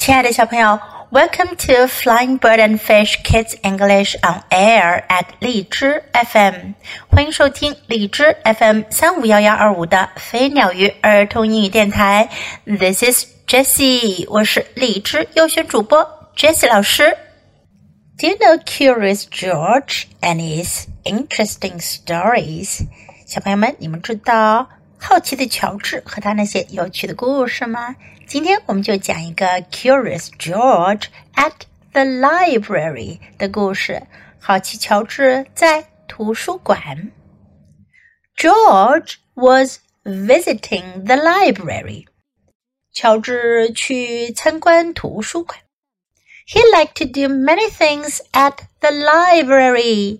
亲爱的小朋友，Welcome to Flying Bird and Fish Kids English on Air at 荔枝 FM，欢迎收听荔枝 FM 三五幺幺二五的飞鸟鱼儿童英语电台。This is Jessie，我是荔枝优选主播 Jessie 老师。Do you know Curious George and his interesting stories？小朋友们，你们知道好奇的乔治和他那些有趣的故事吗？今天我们就讲一个 Curious George at the library 的故事。好奇乔治在图书馆。George was visiting the library。乔治去参观图书馆。He liked to do many things at the library。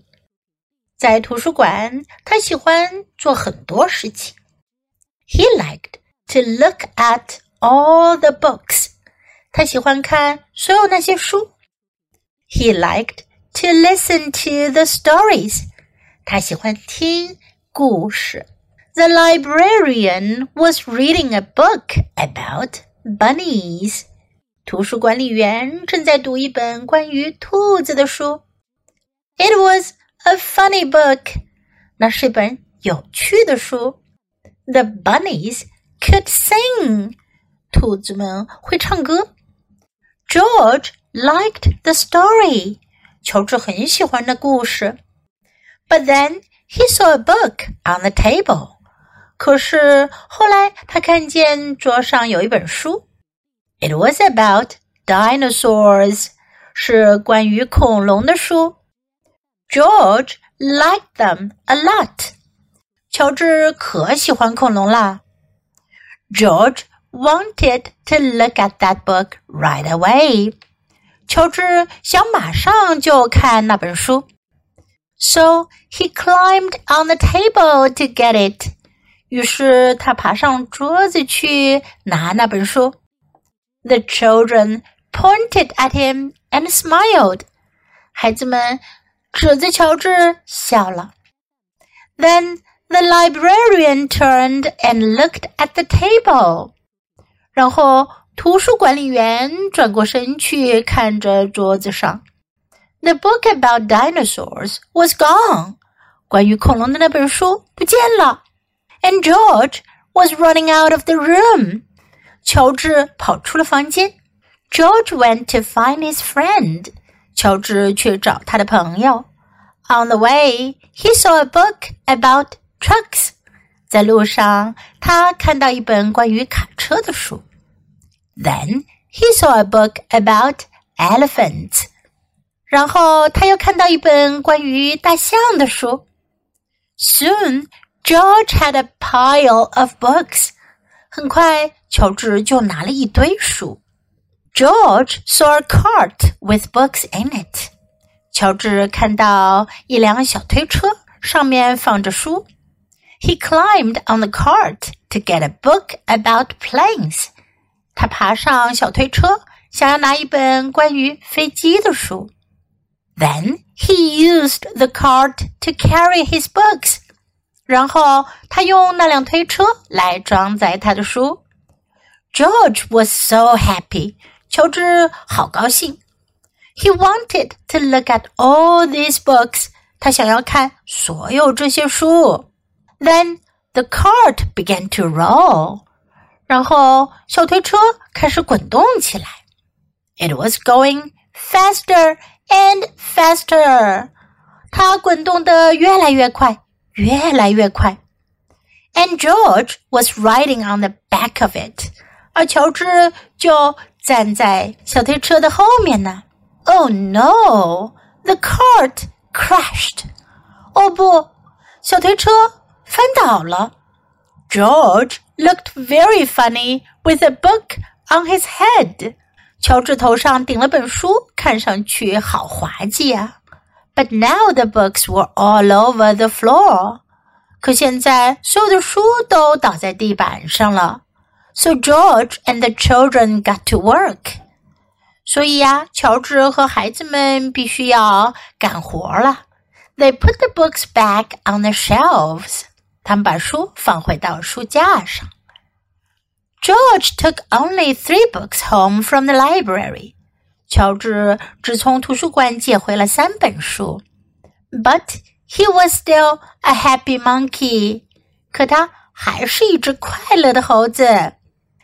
在图书馆，他喜欢做很多事情。 He liked to look at all the books. 他喜欢看所有那些书。He liked to listen to the stories. 他喜欢听故事。The librarian was reading a book about bunnies. 图书管理员正在读一本关于兔子的书。It was a funny book. 那是一本有趣的书。 The bunnies could sing. 兔子们会唱歌。George liked the story. 乔治很喜欢那故事。But then he saw a book on the table. 可是后来他看见桌上有一本书。It was about dinosaurs. 是关于恐龙的书。George liked them a lot. 乔治可喜欢恐龙啦。George wanted to look at that book right away. 乔治想马上就看那本书，so he climbed on the table to get it. 于是他爬上桌子去拿那本书。The children pointed at him and smiled. 孩子们指着乔治笑了。Then the librarian turned and looked at the table. 然后图书管理员转过身去看着桌子上，The book about dinosaurs was gone。关于恐龙的那本书不见了。And George was running out of the room。乔治跑出了房间。George went to find his friend。乔治去找他的朋友。On the way, he saw a book about trucks。在路上，他看到一本关于卡车的书。then he saw a book about elephants. 然后他又看到一本关于大象的书。Soon George had a pile of books. 很快，乔治就拿了一堆书。George saw a cart with books in it. 乔治看到一辆小推车，上面放着书。 He climbed on the cart to get a book about planes. 他爬上小推车，想要拿一本关于飞机的书。Then he used the cart to carry his books. 然后他用那辆推车来装载他的书。George was so happy. 乔治好高兴。He wanted to look at all these books. 他想要看所有这些书。 Then the cart began to roll. 然后小推车开始滚动起来。It was going faster and faster，它滚动的越来越快，越来越快。And George was riding on the back of it，而乔治就站在小推车的后面呢。Oh no！The cart crashed。哦不，小推车 翻倒了。George looked very funny with a book on his head. 乔治头上顶了本书，看上去好滑稽啊。But now the books were all over the floor. 可现在所有的书都倒在地板上了。So George and the children got to work. 所以呀，乔治和孩子们必须要干活了。They put the books back on the shelves. 他们把书放回到书架上。 George took only three books home from the library. 乔治只从图书馆借回了三本书，But he was still a happy monkey. 可他还是一只快乐的猴子。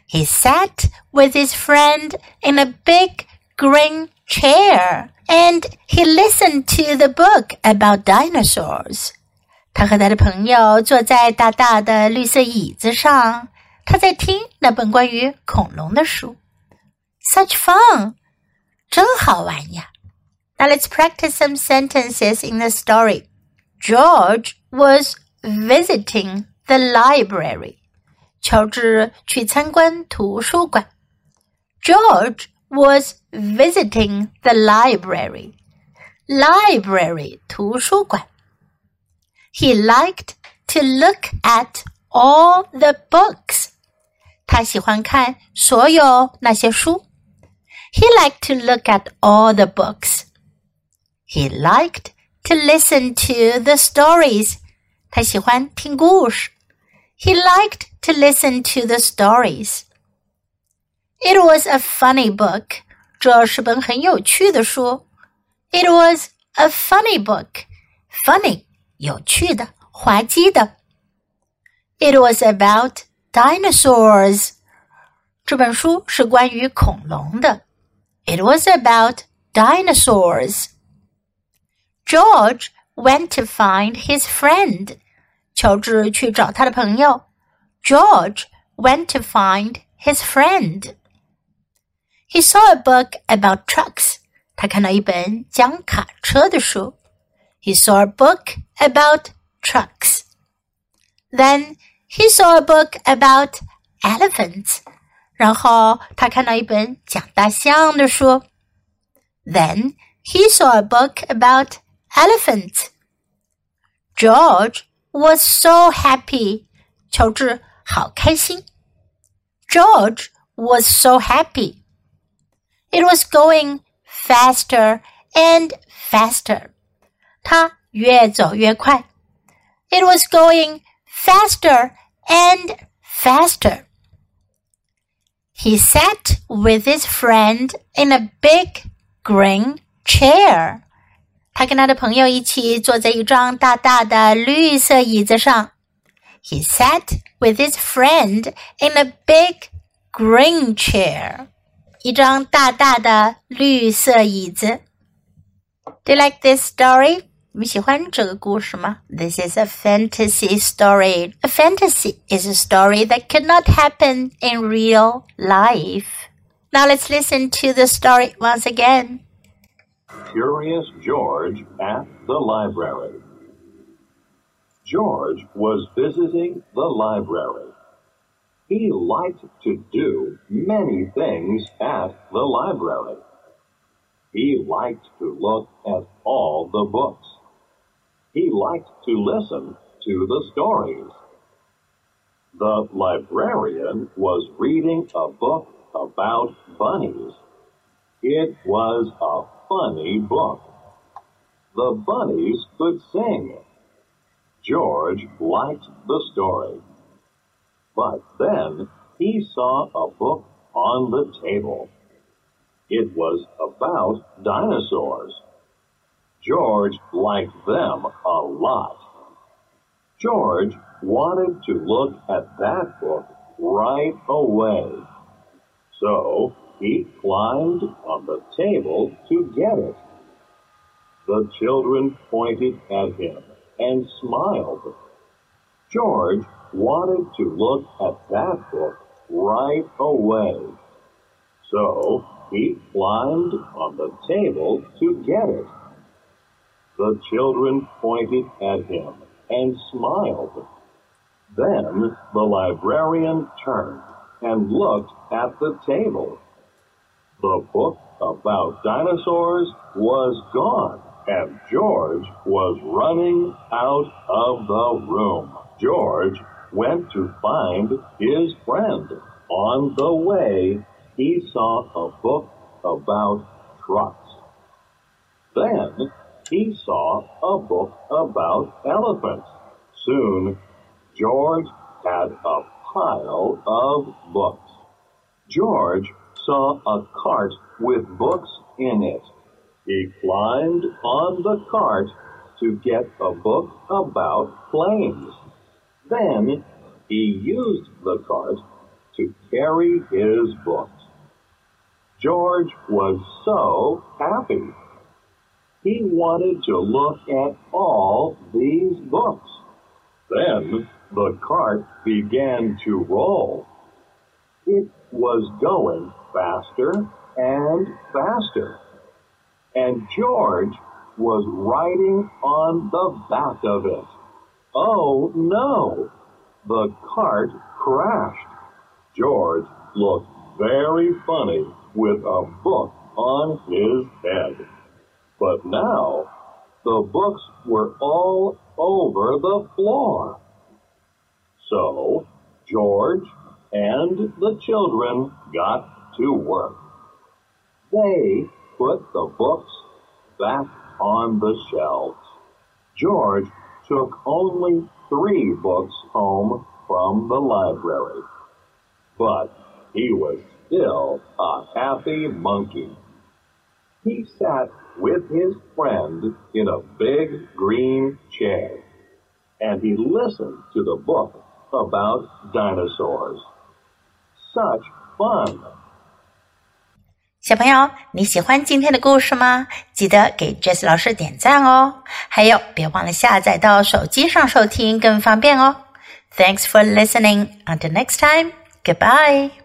He sat with his friend in a big green chair and he listened to the book about dinosaurs. 他和他的朋友坐在大大的绿色椅子上，他在听那本关于恐龙的书。Such fun! 真好玩呀。Now let's practice some sentences in the story. George was visiting the library. 乔治去参观图书馆。George was visiting the library. Library 图书馆。He liked to look at all the books. 他喜欢看所有那些书。he liked to look at all the books. He liked to listen to the stories. 他喜欢听故事。He liked to listen to the stories. It was a funny book. 这是本很有趣的书。It was a funny book. Funny 有趣的，滑稽的。It was about dinosaurs. 这本书是关于恐龙的。it was about dinosaurs. George went to find his friend. 乔治去找他的朋友。George went to find his friend. He saw a book about trucks. 他看到一本讲卡车的书。 He saw a book about trucks. Then he saw a book about elephants. 然后他看到一本讲大象的书。Then he saw a book about elephants. George was so happy. 乔治好开心。George was so happy. It was going faster and faster. 他越走越快。It was going faster and faster. He sat with his friend in a big green chair. 他跟他的朋友一起坐在一张大大的绿色椅子上。He sat with his friend in a big green chair. 一张大大的绿色椅子。Do you like this story? 你们喜欢这个故事吗？This is a fantasy story. A fantasy is a story that could not happen in real life. Now let's listen to the story once again. Curious George at the library. George was visiting the library. He liked to do many things at the library. He liked to look at all the books he liked to listen to the stories. The librarian was reading a book about bunnies. It was a funny book. The bunnies could sing. George liked the story. But then he saw a book on the table. It was about dinosaurs. George liked them a lot. George wanted to look at that book right away. So he climbed on the table to get it. The children pointed at him and smiled. George wanted to look at that book right away. So he climbed on the table to get it. The children pointed at him and smiled. Then the librarian turned and looked at the table. The book about dinosaurs was gone, and George was running out of the room. George went to find his friend. On the way, he saw a book about trucks. Then he saw a book about elephants. Soon, George had a pile of books. George saw a cart with books in it. He climbed on the cart to get a book about planes. Then he used the cart to carry his books. George was so happy. He wanted to look at all these books. Then the cart began to roll. It was going faster and faster. And George was riding on the back of it. Oh no! The cart crashed. George looked very funny with a book on his head. But now the books were all over the floor. So George and the children got to work. They put the books back on the shelves. George took only three books home from the library. But he was still a happy monkey. He sat with his friend in a big green chair, and he listened to the book about dinosaurs. Such fun! 小朋友，你喜欢今天的故事吗？记得给 Jess 老师点赞哦！还有，别忘了下载到手机上收听，更方便哦。Thanks for listening. Until next time, goodbye.